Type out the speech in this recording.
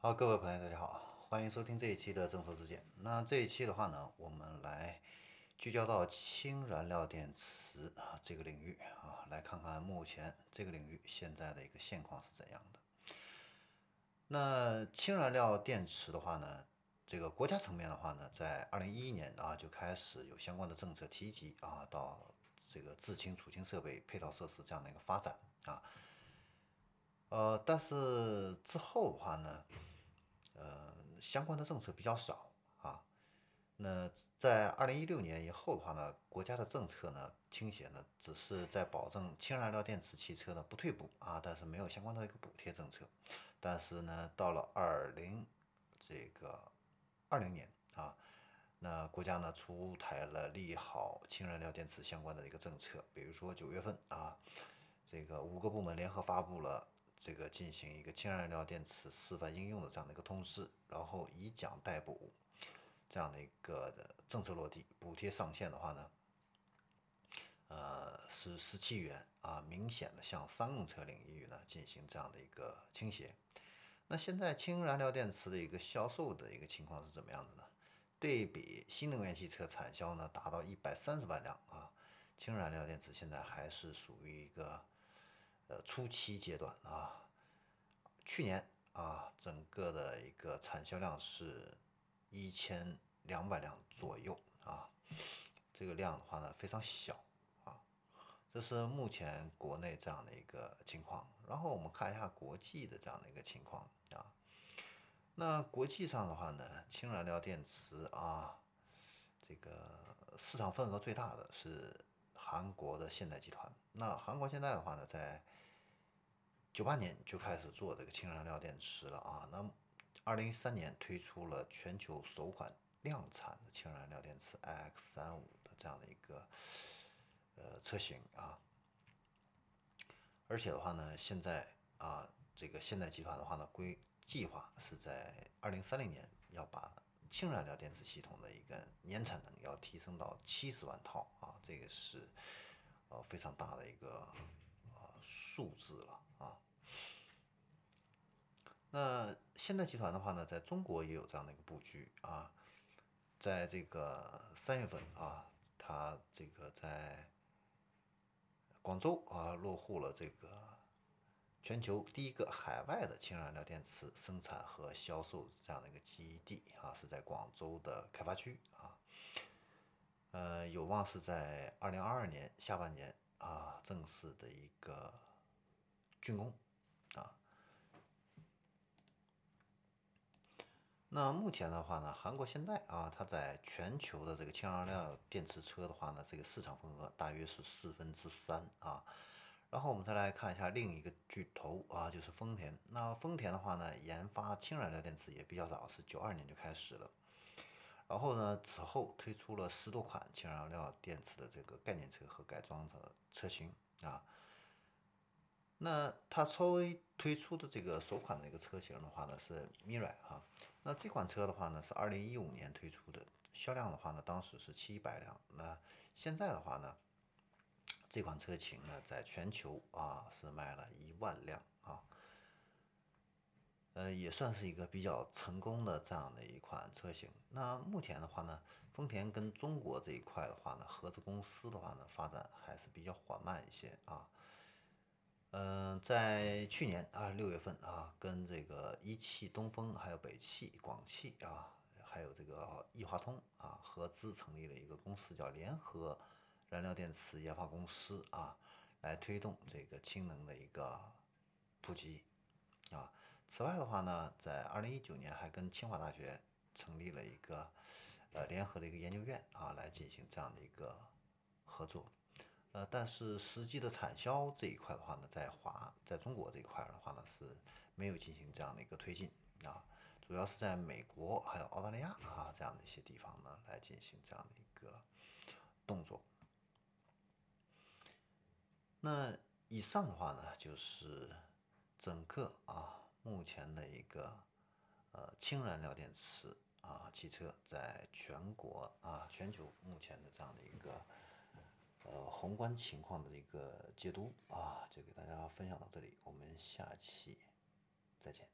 好，各位朋友，大家好，欢迎收听这一期的正说之见。那这一期的话呢，我们来聚焦到氢燃料电池啊这个领域啊，来看看目前这个领域现在的一个现况是怎样的。那氢燃料电池的话呢，这个国家层面的话呢，在二零一一年啊就开始有相关的政策提及啊，到这个制氢储氢设备配套设施这样的一个发展啊。呃，但是之后的话呢，相关的政策比较少啊。那在二零一六年以后的话呢，国家的政策呢倾斜呢，只是在保证氢燃料电池汽车呢不退步啊，但是没有相关的一个补贴政策。但是呢，到了二零这个二零年啊，那国家呢出台了利好氢燃料电池相关的一个政策，比如说九月份啊，这个五个部门联合发布了。这个进行一个氢燃料电池示范应用的这样的一个通知，然后以奖代补这样的一个政策落地，补贴上限的话呢，呃是十七元啊，明显的向商用车领域呢进行这样的一个倾斜。那现在氢燃料电池的一个销售的一个情况是怎么样的呢？对比新能源汽车产销呢达到一百三十万辆啊，氢燃料电池现在还是属于一个。呃，初期阶段啊，去年啊，整个的一个产销量是一千两百辆左右啊，这个量的话呢非常小啊，这是目前国内这样的一个情况。然后我们看一下国际的这样的一个情况啊，那国际上的话呢，氢燃料电池啊，这个市场份额最大的是韩国的现代集团。那韩国现在的话呢，在九八年就开始做这个氢燃料电池了啊，那二零一三年推出了全球首款量产的氢燃料电池 iX 三五的这样的一个呃车型啊，而且的话呢，现在啊这个现代集团的话呢，规计划是在二零三零年要把氢燃料电池系统的一个年产能要提升到七十万套啊，这个是呃非常大的一个呃数字了啊。那现代集团的话呢，在中国也有这样的一个布局啊，在这个三月份啊，它这个在广州啊落户了这个全球第一个海外的氢燃料电池生产和销售这样的一个基地啊，是在广州的开发区啊，呃，有望是在二零二二年下半年啊正式的一个竣工啊。那目前的话呢，韩国现代啊，它在全球的这个氢燃料电池车的话呢，这个市场份额大约是四分之三啊。然后我们再来看一下另一个巨头啊，就是丰田。那丰田的话呢，研发氢燃料电池也比较早，是九二年就开始了。然后呢，此后推出了十多款氢燃料电池的这个概念车和改装的车型啊。那它稍微推出的这个首款的一个车型的话呢，是 Mirai 哈。那这款车的话呢，是二零一五年推出的，销量的话呢，当时是七百辆。那现在的话呢，这款车型呢，在全球啊是卖了一万辆啊，呃，也算是一个比较成功的这样的一款车型。那目前的话呢，丰田跟中国这一块的话呢，合资公司的话呢，发展还是比较缓慢一些啊。嗯，在去年啊六月份啊，跟这个一汽东风、还有北汽、广汽啊，还有这个易华通啊合资成立了一个公司，叫联合燃料电池研发公司啊，来推动这个氢能的一个普及啊。此外的话呢，在二零一九年还跟清华大学成立了一个呃联合的一个研究院啊，来进行这样的一个合作。呃，但是实际的产销这一块的话呢，在华在中国这一块的话呢，是没有进行这样的一个推进啊，主要是在美国还有澳大利亚啊这样的一些地方呢，来进行这样的一个动作。那以上的话呢，就是整个啊目前的一个呃氢燃料电池啊汽车在全国啊全球目前的这样的一个。呃，宏观情况的一个解读啊，就给大家分享到这里，我们下期再见。